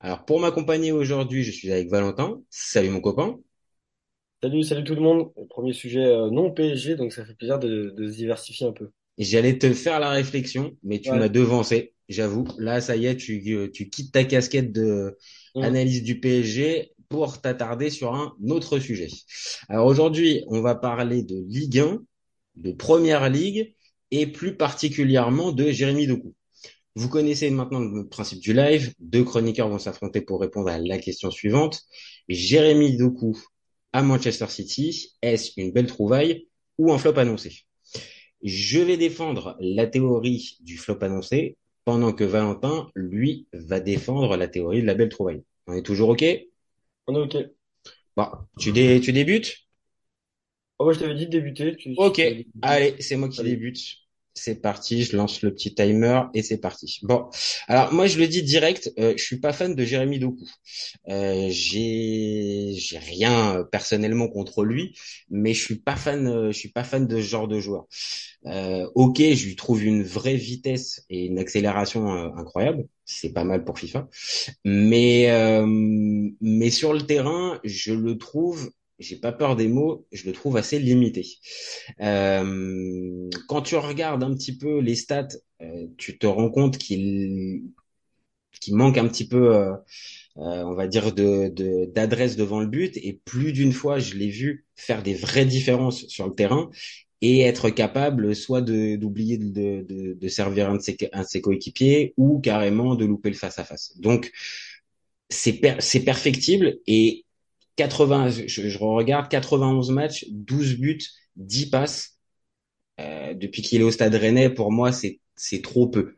Alors pour m'accompagner aujourd'hui, je suis avec Valentin. Salut mon copain. Salut, salut tout le monde. Premier sujet euh, non PSG, donc ça fait plaisir de, de se diversifier un peu. J'allais te faire la réflexion, mais tu Ouais. m'as devancé, j'avoue. Là, ça y est, tu, tu quittes ta casquette de Mm. analyse du PSG pour t'attarder sur un autre sujet. Alors aujourd'hui, on va parler de Ligue 1, de Première Ligue et plus particulièrement de Jérémy Doku. Vous connaissez maintenant le principe du live. Deux chroniqueurs vont s'affronter pour répondre à la question suivante. Jérémy Doku à Manchester City, est-ce une belle trouvaille ou un flop annoncé? Je vais défendre la théorie du flop annoncé, pendant que Valentin, lui, va défendre la théorie de la belle trouvaille. On est toujours OK? On est ok. Bon, tu, dé- tu débutes? Oh, moi, je t'avais dit de débuter. Tu, Ok, allez, c'est moi qui Allez. débute. C'est parti, je lance le petit timer et c'est parti. Bon, alors moi je le dis direct, euh, je suis pas fan de Jérémy Doku. Euh, j'ai rien euh, personnellement contre lui, mais je suis pas fan, euh, je suis pas fan de ce genre de joueur. Euh, ok, je lui trouve une vraie vitesse et une accélération incroyable. C'est pas mal pour FIFA, mais mais sur le terrain, je le trouve, j'ai pas peur des mots, je le trouve assez limité. Euh, quand tu regardes un petit peu les stats, euh, tu te rends compte qu'il qu'il manque un petit peu, euh, euh, on va dire, d'adresse devant le but. Et plus d'une fois, je l'ai vu faire des vraies différences sur le terrain et être capable soit d'oublier de, de, de servir un de ses, un de ses coéquipiers ou carrément de louper le face-à-face. Donc, c'est per- c'est perfectible et 80, je, je regarde 91 matchs, 12 buts, 10 passes. Euh, depuis qu'il est au Stade Rennais, pour moi, c'est c'est trop peu.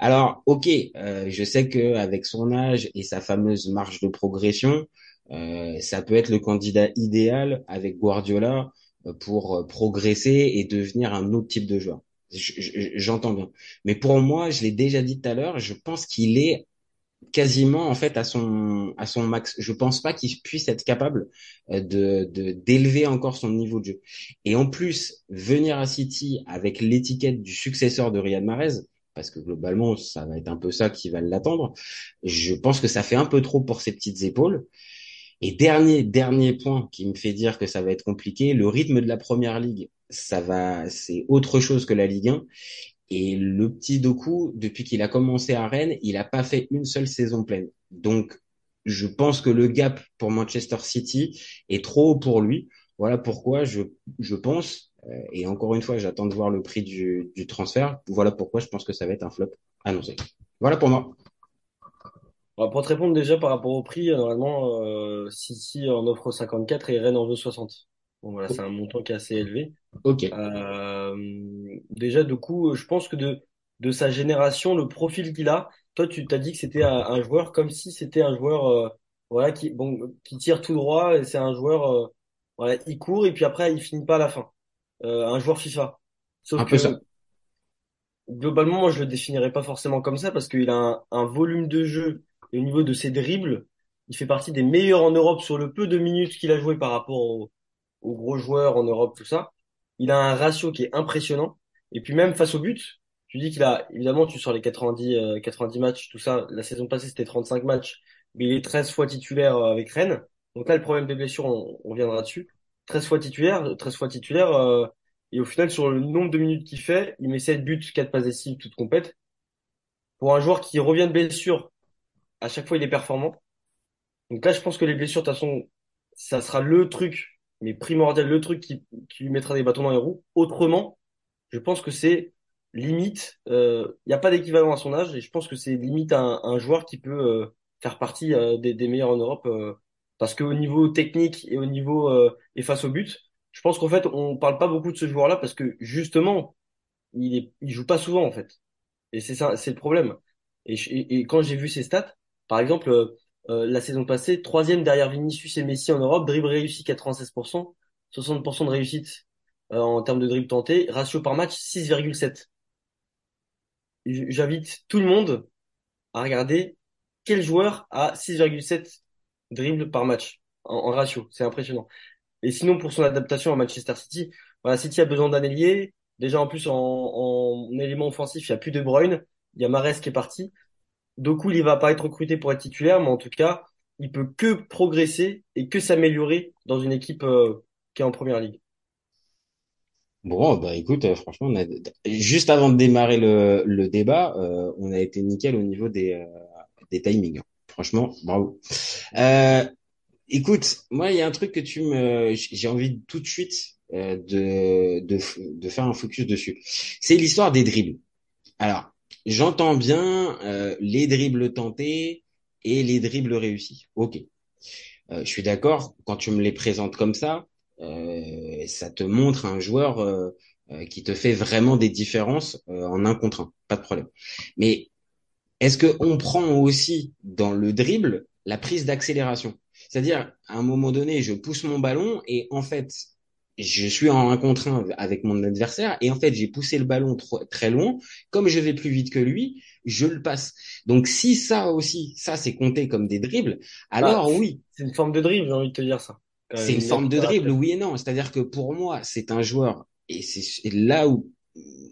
Alors, ok, euh, je sais que avec son âge et sa fameuse marge de progression, euh, ça peut être le candidat idéal avec Guardiola euh, pour euh, progresser et devenir un autre type de joueur. Je- je- J'entends bien. Mais pour moi, je l'ai déjà dit tout à l'heure, je pense qu'il est quasiment en fait à son à son max. Je pense pas qu'il puisse être capable euh, de d'élever encore son niveau de jeu. Et en plus, venir à City avec l'étiquette du successeur de Riyad Mahrez, parce que globalement, ça va être un peu ça qui va l'attendre. Je pense que ça fait un peu trop pour ses petites épaules. Et dernier dernier point qui me fait dire que ça va être compliqué, le rythme de la première ligue, ça va, c'est autre chose que la Ligue 1. Et le petit Doku, depuis qu'il a commencé à Rennes, il n'a pas fait une seule saison pleine. Donc, je pense que le gap pour Manchester City est trop haut pour lui. Voilà pourquoi je, je pense, euh, et encore une fois, j'attends de voir le prix du, du transfert. Voilà pourquoi je pense que ça va être un flop annoncé. Voilà pour moi. Pour te répondre déjà par rapport au prix, euh, normalement, euh, City en offre 54 et Rennes en veut 60. Bon, voilà, c'est un montant qui est assez élevé. Ok. Euh, déjà, du coup, je pense que de, de sa génération, le profil qu'il a, toi, tu t'as dit que c'était un, un joueur comme si c'était un joueur, euh, voilà, qui, bon, qui tire tout droit et c'est un joueur, euh, voilà, il court et puis après, il finit pas à la fin. Euh, un joueur FIFA. Sauf Un peu que, ça. globalement, moi, je le définirais pas forcément comme ça parce qu'il a un, un volume de jeu et au niveau de ses dribbles, il fait partie des meilleurs en Europe sur le peu de minutes qu'il a joué par rapport aux, aux gros joueurs en Europe, tout ça. Il a un ratio qui est impressionnant. Et puis même face au but, tu dis qu'il a, évidemment, tu sors les 90, euh, 90 matchs, tout ça. La saison passée, c'était 35 matchs, mais il est 13 fois titulaire euh, avec Rennes. Donc là, le problème des blessures, on, on reviendra dessus. 13 fois titulaire, 13 fois titulaire, euh, et au final, sur le nombre de minutes qu'il fait, il met 7 buts, 4 passes décisives, toutes complètes. Pour un joueur qui revient de blessure, à chaque fois, il est performant. Donc là, je pense que les blessures, de toute façon, ça sera le truc, mais primordial, le truc qui, qui lui mettra des bâtons dans les roues. Autrement, je pense que c'est limite, euh, il n'y a pas d'équivalent à son âge, et je pense que c'est limite un, un joueur qui peut euh, faire partie euh, des, des meilleurs en Europe, euh, parce qu'au niveau technique et au niveau euh, et face au but, je pense qu'en fait, on parle pas beaucoup de ce joueur-là parce que justement, il est, il joue pas souvent en fait, et c'est ça, c'est le problème. Et, et, et quand j'ai vu ses stats, par exemple, euh, la saison passée, troisième derrière Vinicius et Messi en Europe, dribble réussi 96%, 60% de réussite euh, en termes de dribble tenté, ratio par match 6,7. J'invite tout le monde à regarder quel joueur a 6,7 dribbles par match en, ratio. C'est impressionnant. Et sinon, pour son adaptation à Manchester City, voilà, City a besoin d'un ailier. Déjà, en plus, en, en élément offensif, il n'y a plus De Bruyne. Il y a Mahrez qui est parti. Doku, il va pas être recruté pour être titulaire, mais en tout cas, il peut que progresser et que s'améliorer dans une équipe euh, qui est en première ligue. Bon, bah écoute, euh, franchement, on juste avant de démarrer le, le débat, euh, on a été nickel au niveau des, des timings. Franchement, bravo. Écoute, moi, il y a un truc que tu me, j'ai envie tout de suite de, de, de faire un focus dessus. C'est l'histoire des dribbles. Alors, j'entends bien euh, les dribbles tentés et les dribbles réussis. Ok. Euh, je suis d'accord. Quand tu me les présentes comme ça, euh, ça te montre un joueur euh, euh, qui te fait vraiment des différences euh, en un contre un. Pas de problème. Mais est-ce que on prend aussi dans le dribble la prise d'accélération? C'est-à-dire, à un moment donné, je pousse mon ballon et en fait, je suis en un contre un avec mon adversaire et en fait j'ai poussé le ballon trop, très loin. Comme je vais plus vite que lui, je le passe. Donc si ça aussi, ça c'est compté comme des dribbles, Bah, alors oui, c'est une forme de dribble, j'ai envie de te dire ça. C'est une forme de dribble, oui et non. C'est-à-dire que pour moi, c'est un joueur et c'est là où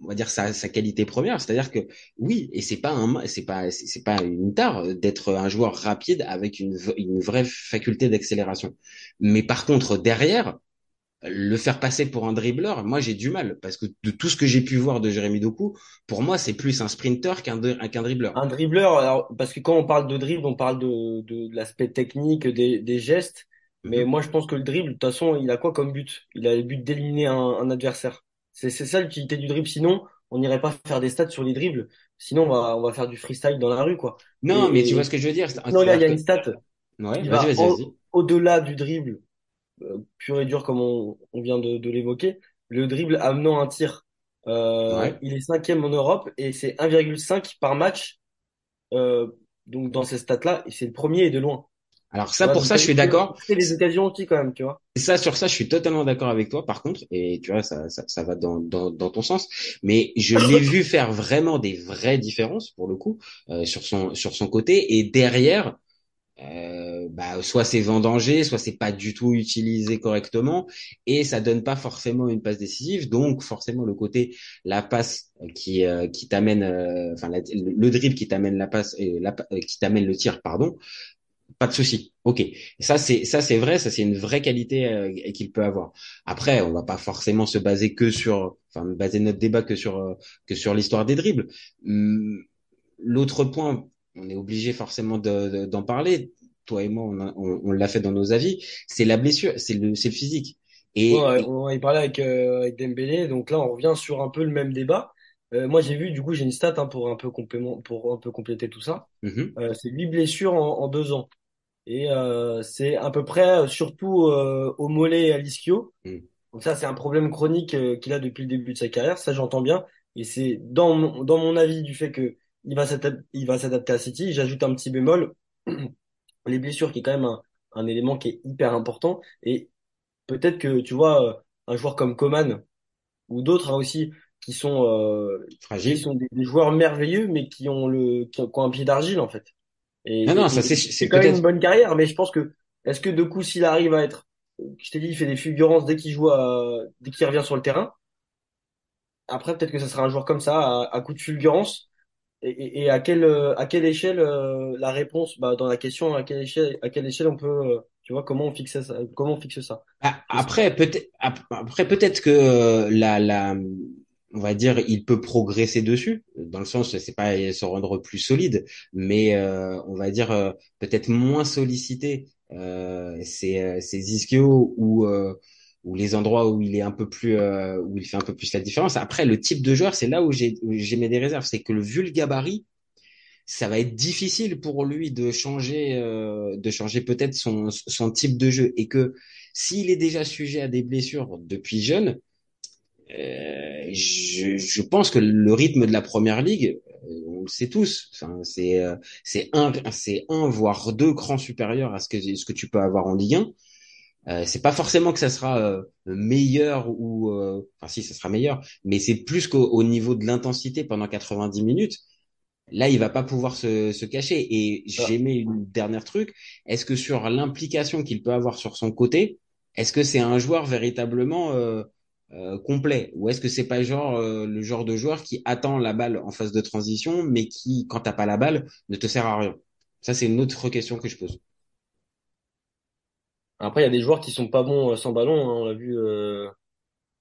on va dire sa, sa qualité première. C'est-à-dire que oui, et c'est pas un, c'est pas, c'est pas une tare d'être un joueur rapide avec une, une vraie faculté d'accélération. Mais par contre derrière le faire passer pour un dribbleur, moi j'ai du mal parce que de tout ce que j'ai pu voir de Jérémy Doku, pour moi c'est plus un sprinter qu'un dri- qu'un dribbleur. Un dribbleur, alors, parce que quand on parle de dribble, on parle de, de, de l'aspect technique, des, des gestes. Mais Mhm. moi, je pense que le dribble, de toute façon, il a quoi comme but? Il a le but d'éliminer un, un adversaire. C'est, ça l'utilité du dribble. Sinon, on n'irait pas faire des stats sur les dribbles. Sinon, on va, on va faire du freestyle dans la rue, quoi. Non, mais tu vois ce que je veux dire. Sinon, là, il y a une stat ouais, vas-y, va vas-y, vas-y. au, au-delà du dribble, pur et dur, comme on, on vient de, de l'évoquer. Le dribble amenant un tir. Euh, Ouais. il est cinquième en Europe et c'est 1,5 par match. Euh, donc, dans ces stats-là, et c'est le premier et de loin. Alors ça, pour ça, je suis d'accord. fait les occasions aussi quand même, tu vois. Et ça, sur ça, je suis totalement d'accord avec toi, par contre, et tu vois, ça, ça, ça va dans, dans, dans ton sens. Mais je l'ai vu faire vraiment des vraies différences, pour le coup, euh, sur son, sur son côté. Et derrière, euh, bah, soit c'est vendangé, soit c'est pas du tout utilisé correctement, et ça donne pas forcément une passe décisive. Donc, forcément, le côté, la passe qui, euh, qui t'amène, euh, enfin, le, le dribble qui t'amène la passe, la, euh, qui t'amène le tir, pardon pas de souci. Ok. Ça c'est ça c'est vrai, ça c'est une vraie qualité euh, qu'il peut avoir. Après, on va pas forcément se baser que sur, enfin baser notre débat que sur euh, que sur l'histoire des dribbles. Hum, L'autre point, on est obligé forcément de- de- d'en parler. Toi et moi, on, on, on l'a fait dans nos avis. C'est la blessure, c'est le le physique. Ouais, Et on a parlé avec, euh, avec Dembélé, donc là on revient sur un peu le même débat. Euh, moi j'ai vu, du coup j'ai une stat hein, pour un peu complément, pour un peu compléter tout ça. mhm, Euh, c'est huit blessures en, en deux ans. Et euh, c'est à peu près euh, surtout euh, au mollet et à l'ischio. mhm. Donc ça c'est un problème chronique euh, qu'il a depuis le début de sa carrière, ça j'entends bien. Et c'est dans mon, dans mon avis du fait que il va s'adap- il va s'adapter à City. J'ajoute un petit bémol, les blessures qui est quand même un, un élément qui est hyper important. Et peut-être que tu vois euh, un joueur comme Coman ou d'autres hein, aussi qui sont euh, qui sont des, des joueurs merveilleux mais qui ont le qui ont, qui ont un pied d'argile en fait. Et, Non non, ça c'est quand même une bonne carrière, mais je pense que est-ce que de coup s'il arrive à être, je t'ai dit, il fait des fulgurances dès qu'il joue, à- dès qu'il revient sur le terrain. Après peut-être que ça sera un joueur comme ça à, à coup de fulgurance. Et, et, à quelle euh, à quelle échelle euh, la réponse bah, dans la question à quelle échelle à quelle échelle on peut euh, tu vois comment on fixe ça comment on fixe ça? Ah, Après, peut-être, ap- après, peut-être que la, la, on va dire, il peut progresser dessus, dans le sens, c'est pas se rendre plus solide, mais euh, on va dire euh, peut-être moins solliciter euh, euh, ses ischios ou euh, ou les endroits où il est un peu plus, euh, où il fait un peu plus la différence. Après, le type de joueur, c'est là où j'ai, j'ai mis des réserves, c'est que le vu le gabarit ça va être difficile pour lui de changer, euh, de changer peut-être son, son type de jeu et que s'il est déjà sujet à des blessures depuis jeune, Euh, je, je pense que le rythme de la première ligue, euh, on le sait tous, c'est euh, c'est un c'est un voire deux crans supérieurs à ce que ce que tu peux avoir en Ligue 1. Euh, c'est pas forcément que ça sera euh, meilleur ou euh, enfin si ça sera meilleur, mais c'est plus qu'au au niveau de l'intensité pendant 90 minutes. Là, il va pas pouvoir se, se cacher. Et Ah, j'ai mis une dernière truc. Est-ce que sur l'implication qu'il peut avoir sur son côté, est-ce que c'est un joueur véritablement euh, euh, complet? Ou est-ce que c'est pas genre euh, le genre de joueur qui attend la balle en phase de transition, mais qui, quand t'as pas la balle, ne te sert à rien? Ça, c'est une autre question que je pose. Après, il y a des joueurs qui sont pas bons euh, sans ballon. hein. On l'a vu, euh,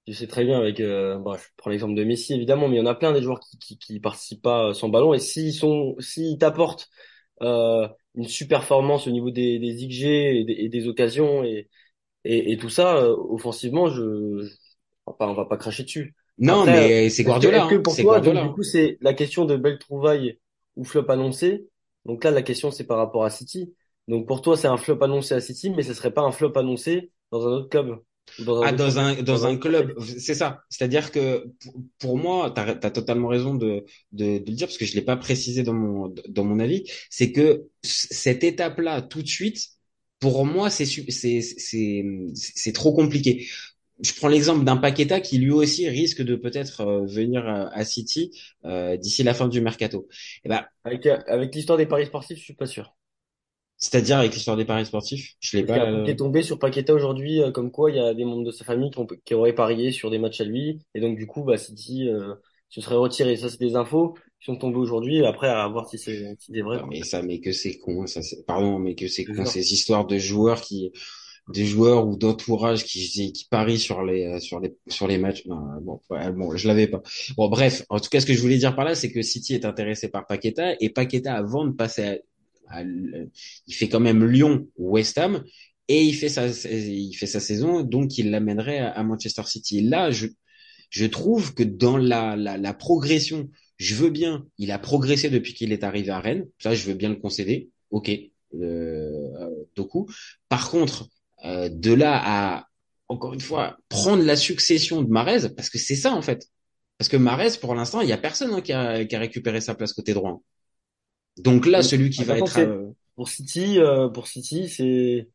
je sais très bien avec. Euh, bon, je prends l'exemple de Messi évidemment, mais il y en a plein des joueurs qui qui, qui participent pas euh, sans ballon. Et s'ils sont, s'ils t'apportent euh, une super performance au niveau des, des XG et des, et des occasions et, et, et tout ça, euh, offensivement, je, je on va pas, on va pas cracher dessus. Non, Après, mais c'est que, Guardiola, est-ce que hein. pour toi, donc du coup, c'est la question de belle trouvaille ou flop annoncé? Donc là, la question, c'est par rapport à City. Donc pour toi, c'est un flop annoncé à City, mais ce serait pas un flop annoncé dans un autre club dans un Ah, dans un, dans dans un club, c'est ça. C'est-à-dire que pour, moi, tu as, totalement raison de, de, de le dire, parce que je l'ai pas précisé dans mon, dans mon avis, c'est que cette étape-là, tout de suite, pour moi, c'est su- c'est c'est c'est trop compliqué. Je prends l'exemple d'un Paqueta qui lui aussi risque de peut-être euh, venir à, à City euh, d'ici la fin du mercato. Et ben, Avec, avec l'histoire des paris sportifs, je suis pas sûr. C'est-à-dire avec l'histoire des paris sportifs, je l'ai pas. truc qui euh, est tombé sur Paqueta aujourd'hui, euh, comme quoi il y a des membres de sa famille qui, ont, qui auraient parié sur des matchs à lui, et donc du coup, bah, City euh, se serait retiré. Ça, c'est des infos qui sont tombées aujourd'hui, après, à voir si c'est si vrai, Non, quoi. mais ça, mais que c'est con, ça, c'est- pardon, mais que c'est con, ces histoires de joueurs qui, des joueurs ou d'entourage qui, qui parient sur les, euh, sur les, sur les matchs. Non, bon, ouais, bon, je l'avais pas. Bon, bref, en tout cas, ce que je voulais dire par là, c'est que City est intéressé par Paqueta et Paqueta, avant de passer à, il fait quand même Lyon ou West Ham et il fait sa, saison, donc il l'amènerait à, Manchester City. Là, je, je trouve que dans la, la, la progression, je veux bien, il a progressé depuis qu'il est arrivé à Rennes. Ça, je veux bien le concéder. Ok, euh. Par contre, euh, de là à, encore une fois, prendre la succession de Marez, parce que c'est ça en fait. Parce que Marez, pour l'instant, il y a personne hein, qui, a, qui a récupéré sa place côté droit. Donc là, celui qui va être... euh, pour City, euh, pour City, c'est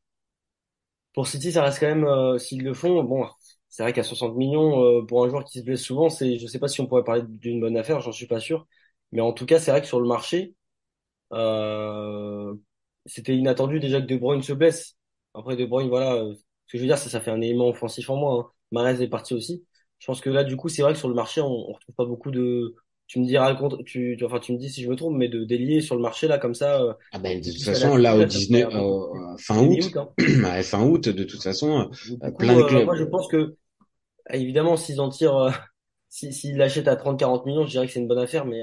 pour City, ça reste quand même euh, s'ils le font. Bon, c'est vrai qu'à 60 millions euh, pour un joueur qui se blesse souvent, c'est, je sais pas si on pourrait parler d'une bonne affaire, j'en suis pas sûr. Mais en tout cas, c'est vrai que sur le marché, euh, c'était inattendu déjà que De Bruyne se blesse. Après De Bruyne, voilà, ce que je veux dire, c'est ça fait un élément offensif en moins. Hein. Mahrez est parti aussi. Je pense que là, du coup, c'est vrai que sur le marché, on, on retrouve pas beaucoup de. Tu me diras le contre, tu, tu- enfin, tu me dis si je me trompe, mais de délier sur le marché là comme ça, euh, ah ben, de toute façon, là, au là, ça serait 19, un euh, fin août, hein. ouais, fin août, de toute façon, euh, plein de euh, moi, clubs. je pense que évidemment, s'ils en tirent, si, s'ils l'achètent à 30-40 millions, je dirais que c'est une bonne affaire, mais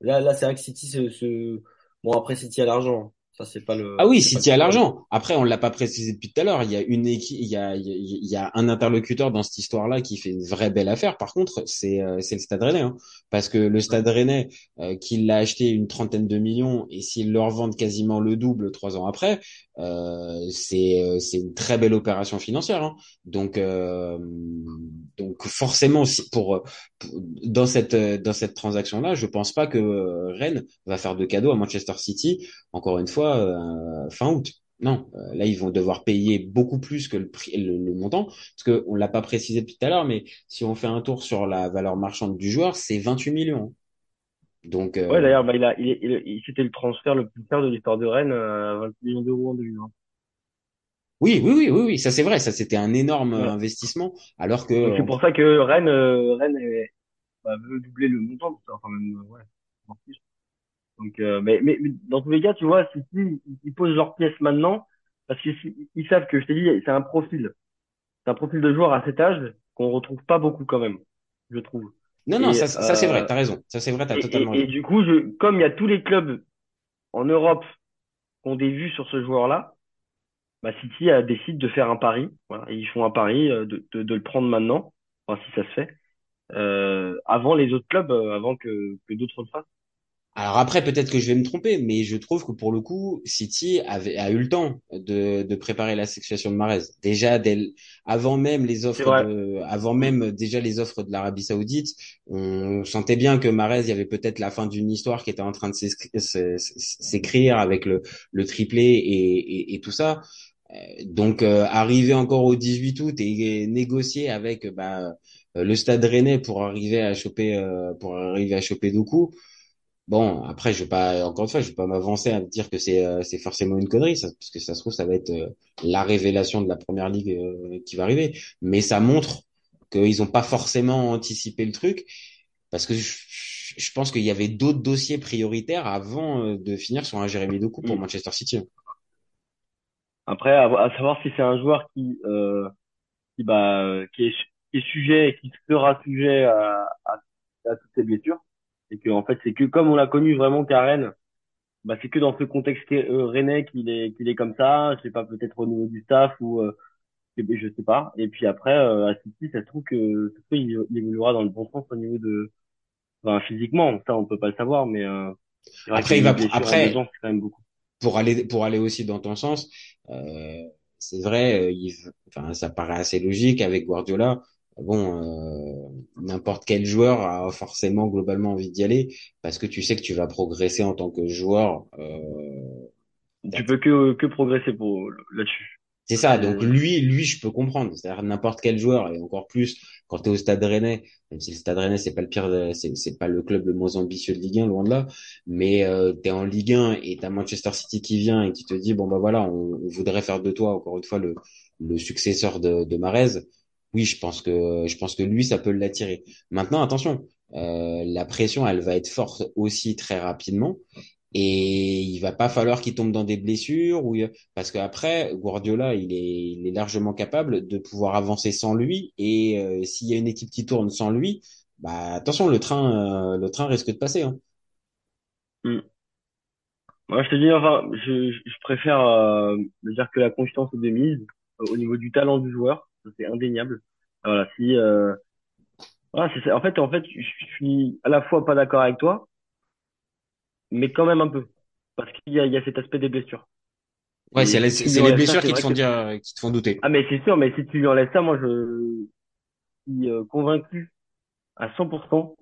là, là, c'est vrai que City se, se... bon après City a l'argent, ça c'est pas Ah oui, c'est pas le City a problème. l'argent. Après, on l'a pas précisé depuis tout à l'heure. Il y a une équipe, il y a, il y un interlocuteur dans cette histoire-là qui fait une vraie belle affaire. Par contre, c'est euh, c'est le Stade Rennais, hein. parce que le. Stade Rennais, euh, qui l'a acheté une trentaine de millions, et s'ils le revendent quasiment le double trois ans après, euh, c'est euh, c'est une très belle opération financière. Hein. Donc euh, donc forcément, si pour, pour- dans cette dans cette transaction-là, je pense pas que Rennes va faire de cadeaux à Manchester City encore une fois, euh, fin août. Non, euh, là ils vont devoir payer beaucoup plus que le prix, le, le montant, parce que on l'a pas précisé depuis tout à l'heure, mais si on fait un tour sur la valeur marchande du joueur, c'est 28 millions. Donc Ouais, euh, d'ailleurs, bah, il a, il, il, il- c'était le transfert le plus cher de l'histoire de Rennes, à 20 millions d'euros en 2020. oui, oui, oui, oui, oui, ça c'est vrai, ça c'était un énorme investissement, alors que c'est pour ça que Rennes, Rennes est- bah, veut doubler le montant, enfin même, ouais, en plus. Donc, euh, mais, mais, mais dans tous les cas, tu vois, City, ils, ils posent leurs pièces maintenant, parce qu'ils ils savent que, je t'ai dit, c'est un profil, c'est un profil de joueur à cet âge qu'on retrouve pas beaucoup quand même, je trouve. non, non, ça, ça c'est vrai, euh, t'as raison, ça c'est vrai, t'as totalement et, et raison. du coup, je, comme il y a tous les clubs en Europe qui ont des vues sur ce joueur-là, bah City a, décide de faire un pari. Voilà, Et ils font un pari euh, de, de, de le prendre maintenant, enfin si ça se fait, euh, avant les autres clubs, euh, avant que, que d'autres le fassent. Alors après, peut-être que je vais me tromper, mais je trouve que pour le coup, City avait, a eu le temps de, de préparer la situation de Mahrez. Déjà, dès, avant même les offres de, avant même déjà les offres de l'Arabie Saoudite, on sentait bien que Mahrez, il y avait peut-être la fin d'une histoire qui était en train de s'écri- s'é- s'écrire avec le, le triplé et, et, et tout ça. Euh, Donc, euh, arriver encore au 18 août et, négocier avec bah, le Stade Rennais pour arriver à choper, euh, pour arriver à choper Doku Bon, après, je vais pas, encore une fois, je vais pas m'avancer à dire que c'est euh, c'est forcément une connerie, ça, parce que ça se trouve, ça va être euh, la révélation de la première ligue euh, qui va arriver. Mais ça montre qu'ils ont pas forcément anticipé le truc, parce que je, je pense qu'il y avait d'autres dossiers prioritaires avant euh, de finir sur un Jérémy Doku pour Mm. Manchester City. Après, à, à savoir si c'est un joueur qui, euh, qui, bah, qui est, qui est sujet et qui sera sujet à, à, à toutes ces blessures. Et que, en fait, c'est que comme on l'a connu vraiment qu'à Rennes, bah, c'est que dans ce contexte euh, rennais qu'il est, qu'il est comme ça. Je sais pas, peut-être au niveau du staff ou, euh, je sais pas. Et puis après, euh, à City, ça se trouve que, ça se trouve, il, il évoluera dans le bon sens au niveau de, enfin, physiquement. Ça, on peut pas le savoir, mais, euh, Après, il va, après, c'est quand même beaucoup. pour aller pour aller aussi dans ton sens, euh, c'est vrai, euh, il, enfin ça paraît assez logique avec Guardiola. Bon, euh, n'importe quel joueur a forcément globalement envie d'y aller parce que tu sais que tu vas progresser en tant que joueur. Euh, Tu peux que, que progresser pour, là-dessus. c'est ça. Donc C'est- lui, lui, je peux comprendre. C'est-à-dire n'importe quel joueur et encore plus quand tu es au Stade Rennais, même si le Stade Rennais c'est pas le pire, c'est pas le club le moins ambitieux de Ligue 1, loin de là. Mais euh, tu es en Ligue 1 et t'as Manchester City qui vient et qui te dit bon bah voilà, on, on voudrait faire de toi encore une fois le le successeur de, de Mahrez. Oui, je pense que je pense que lui ça peut l'attirer. Maintenant, attention, euh, la pression elle va être forte aussi très rapidement. Et il va pas falloir qu'il tombe dans des blessures ou parce qu'après Guardiola il est il est largement capable de pouvoir avancer sans lui et euh, s'il y a une équipe qui tourne sans lui bah attention le train euh, le train risque de passer hein. Moi, je te dis, enfin, je, je préfère euh, dire que la confiance est de mise euh, au niveau du talent du joueur, c'est indéniable. Voilà, si, euh, voilà, c'est, c'est- en fait, en fait, je suis à la fois pas d'accord avec toi, mais quand même un peu, parce qu'il y a, il y a cet aspect des blessures. Ouais, c'est les, si tu c'est lui les enlèves ça, blessures c'est qui te font que, dire qui te font douter. ah, mais c'est sûr, mais si tu lui enlèves ça, moi, je suis euh, convaincu à 100%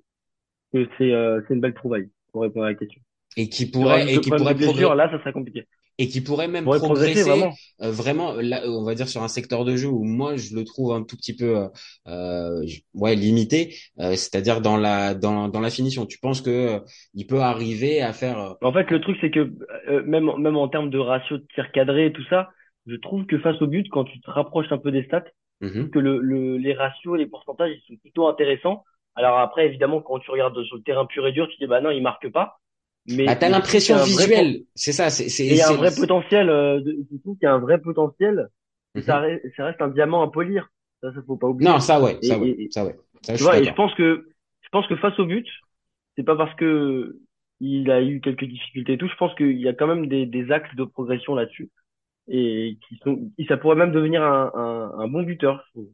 que c'est, euh, c'est une belle trouvaille pour répondre à la question. Et qui pourrait et qui pourrait progresser là, ça serait compliqué. Et qui pourrait même progresser, progresser vraiment. euh, vraiment là on va dire sur un secteur de jeu où moi je le trouve un tout petit peu euh, euh, ouais limité euh, c'est-à-dire dans la dans dans la finition tu penses que euh, il peut arriver à faire euh, En fait, le truc, c'est que euh, même, même en termes de ratio de tir cadré et tout ça, je trouve que face au but, quand tu te rapproches un peu des stats, mhm. que le, le, les ratios, les pourcentages, ils sont plutôt intéressants. Alors après, évidemment, quand tu regardes sur le terrain pur et dur, tu te dis, bah non, il marque pas. Mais, Bah, t'as l'impression vrai, visuelle, c'est ça, c'est, il y a un vrai potentiel, euh, de, trouve qu'il y a un vrai potentiel, ça, Mhm. reste, ça reste un diamant à polir. Ça, ça faut pas oublier. Non, ça ouais, Et, ça ouais, et, ça ouais, ça tu vois, et je pense que, je pense que face au but, c'est pas parce que il a eu quelques difficultés et tout, je pense qu'il y a quand même des, des axes de progression là-dessus et qui sont, ça pourrait même devenir un, un, un bon buteur. je trouve.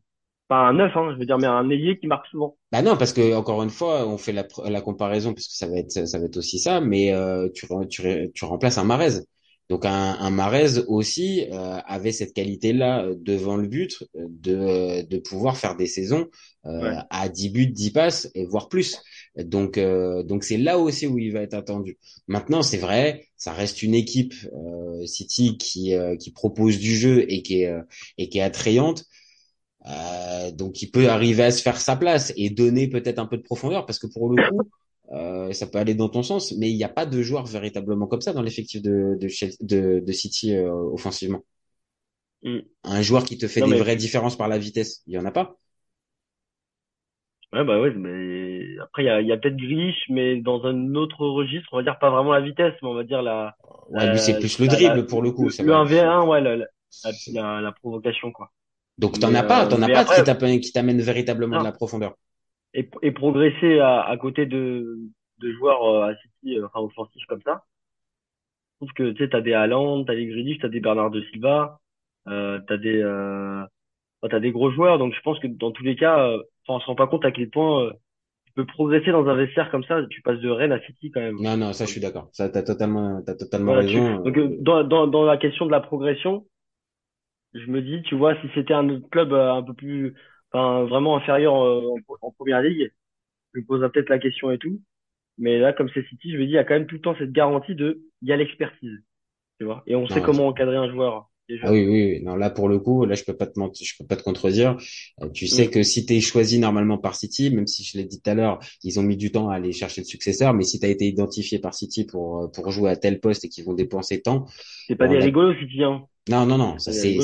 Pas un neuf, hein, je veux dire, mais un ailier qui marque souvent. Bah non, parce que encore une fois, on fait la, la comparaison parce que ça va être, ça va être aussi ça, mais euh, tu, tu, tu remplaces un Mahrez. Donc un, un Mahrez aussi euh, avait cette qualité-là euh, devant le but euh, de, de pouvoir faire des saisons euh, Ouais. à 10 buts, 10 passes et voire plus. Donc euh, donc c'est là aussi où il va être attendu. Maintenant, c'est vrai, ça reste une équipe euh, City qui euh, qui propose du jeu et qui est euh, et qui est attrayante. Euh, donc il peut arriver à se faire sa place et donner peut-être un peu de profondeur parce que pour le coup euh, ça peut aller dans ton sens mais il n'y a pas de joueur véritablement comme ça dans l'effectif de de, Chelsea- de, de City euh, offensivement Mm. un joueur qui te fait Non, des mais, vraies différences par la vitesse il y en a pas ouais, bah ouais, mais après, il y a, il y a peut-être Grealish, mais dans un autre registre, on va dire pas vraiment la vitesse, mais on va dire la, ouais lui c'est la, plus le la- dribble pour le coup le, ça le va 1v1, ouais, la- la provocation, quoi. Donc t'en as pas euh, t'en as pas après, qui t'amène véritablement de non. la profondeur et, et progresser à, à côté de, de joueurs euh, à City, euh, enfin offensifs comme ça. Je trouve que tu sais, t'as des Haaland, t'as des Grealish, t'as des Bernard de Silva, euh, t'as des, euh, t'as des gros joueurs. Donc je pense que dans tous les cas, euh, enfin, on se rend pas compte à quel point euh, tu peux progresser dans un vestiaire comme ça. Tu passes de Rennes à City quand même. Non, non, ça, je suis d'accord. Ça, t'as totalement, t'as totalement Voilà, tu- raison. donc euh, dans, dans, dans la question de la progression, je me dis, tu vois, si c'était un autre club euh, un peu plus, enfin vraiment inférieur euh, en, en première ligue, je me poserais peut-être la question et tout. Mais là, comme c'est City, je me dis, il y a quand même tout le temps cette garantie de, il y a l'expertise, tu vois. Et on sait comment encadrer un joueur. Ah oui, oui, oui. Non, là, pour le coup, là, je peux pas te mentir, je peux pas te contredire. Euh, tu sais Mm. que si tu es choisi normalement par City, même si je l'ai dit tout à l'heure, ils ont mis du temps à aller chercher le successeur, mais si tu as été identifié par City pour, euh, pour jouer à tel poste et qu'ils vont dépenser tant, C'est pas des là- rigolos, City, hein. non, non, non, ça a c'est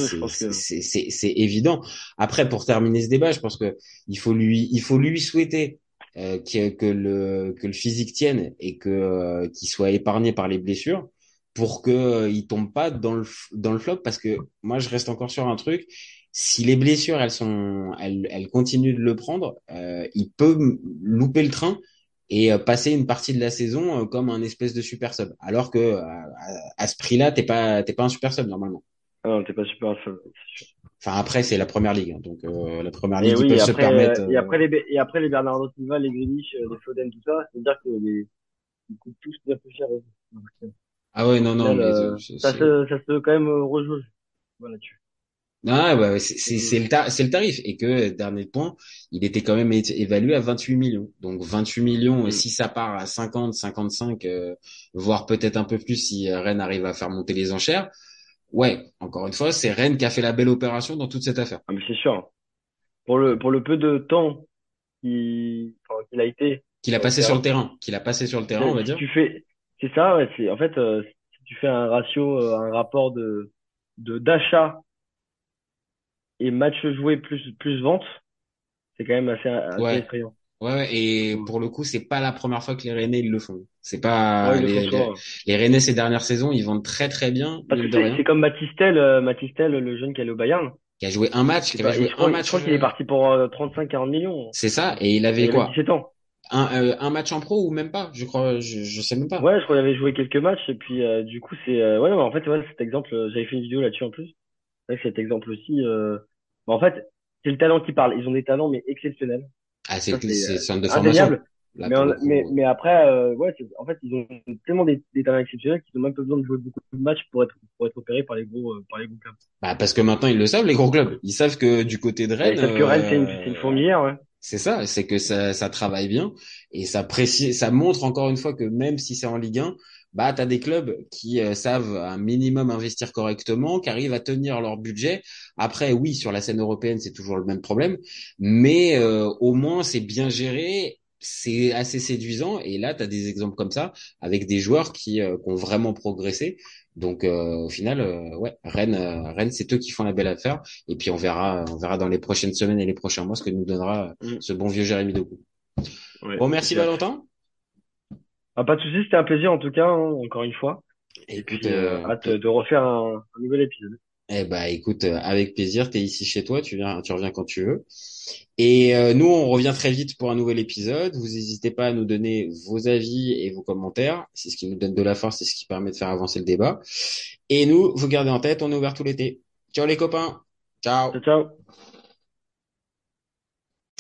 c'est c'est évident. Après, pour terminer ce débat, je pense que il faut lui il faut lui souhaiter euh, que que le que le physique tienne et que euh, qu'il soit épargné par les blessures pour que euh, il tombe pas dans le dans le flop parce que moi je reste encore sur un truc. Si les blessures elles sont elles elles continuent de le prendre, euh, il peut louper le train et euh, passer une partie de la saison euh, comme un espèce de super sub. Alors que euh, à, à ce prix-là, t'es pas t'es pas un super sub normalement. Ah non, t'es pas super sûr. Enfin après c'est la première ligue, hein. donc euh, la première Et ligue ils oui, peuvent et se permettre. euh, et après les, et après les Bernardo Silva, les Grealish, les Foden, tout ça, c'est-à-dire que les, ils coûtent tous bien plus cher. aussi. Ah ouais non non mais euh, euh, ça c'est- se, ça se quand même euh, rejouer. Voilà, tu. Ah ouais, ouais, c'est c'est le le tarif et que dernier point, il était quand même évalué à 28 millions. Donc 28 millions, Mm. si ça part à 50, 55, euh, voire peut-être un peu plus si Rennes arrive à faire monter les enchères. Ouais, encore une fois, c'est Rennes qui a fait la belle opération dans toute cette affaire. Ah, mais c'est sûr. Pour le, pour le peu de temps qu'il, enfin, a été, Qu'il a passé sur le terrain, qu'il a passé sur le terrain, on va dire. tu fais, c'est ça, ouais, c'est, en fait, euh, si tu fais un ratio, euh, un rapport de, de, d'achat et match joué plus, plus vente, c'est quand même assez, assez Ouais. effrayant. Ouais, ouais, et pour le coup, c'est pas la première fois que les Rennais ils le font. C'est pas Ouais, les, les, les Rennais ces dernières saisons, ils vendent très très bien, Parce que c'est, comme Matistel, euh, Matistel, le jeune qui est allé au Bayern. Qui a joué un match, qui pas- avait et joué je crois, un je match. crois qu'il est euh, parti pour euh, 35-40 millions. C'est ça, et il avait Il avait quoi? 17 ans. Un, euh, un match en pro ou même pas? Je crois, je, je sais même pas. Ouais, je crois qu'il avait joué quelques matchs et puis euh, du coup c'est euh, ouais non, mais en fait ouais cet exemple euh, j'avais fait une vidéo là-dessus en plus. Cet exemple aussi euh, bah, en fait c'est le talent qui parle. Ils ont des talents mais exceptionnels, Ah, c'est c'est, c'est euh, de formation. Là, Mais, on- mais mais après euh, ouais en fait ils ont tellement des, des talents exceptionnels qu'ils ont même pas besoin de jouer beaucoup de matchs pour être pour être opérés par les gros par les gros clubs. Bah, parce que maintenant, ils le savent, les gros clubs. Ils savent que du côté de Rennes, Sauf que Rennes c'est une, une fourmilière ouais. C'est ça, c'est que ça, travaille bien et ça montre encore une fois que même si c'est en Ligue 1, bah t'as des clubs qui euh, savent un minimum investir correctement, qui arrivent à tenir leur budget. Après, oui, sur la scène européenne, c'est toujours le même problème, mais euh, au moins c'est bien géré, c'est assez séduisant et là t'as des exemples comme ça avec des joueurs qui, euh, qui ont vraiment progressé. Donc euh, au final, euh, ouais, Rennes, euh, Rennes, c'est eux qui font la belle affaire. Et puis on verra, on verra dans les prochaines semaines et les prochains mois ce que nous donnera Mm. ce bon vieux Jérémy Doku. Ouais, Bon, merci. Valentin. Ah, pas de soucis, c'était un plaisir en tout cas hein, encore une fois. Et Et puis écoute, euh, euh, hâte de refaire un, un nouvel épisode. Eh ben, écoute, euh, avec plaisir. T'es ici chez toi, tu viens, tu reviens quand tu veux. Et euh, nous, on revient très vite pour un nouvel épisode. Vous n'hésitez pas à nous donner vos avis et vos commentaires. C'est ce qui nous donne de la force, c'est ce qui permet de faire avancer le débat. Et nous, vous gardez en tête, on est ouvert tout l'été. Ciao les copains. Ciao ciao.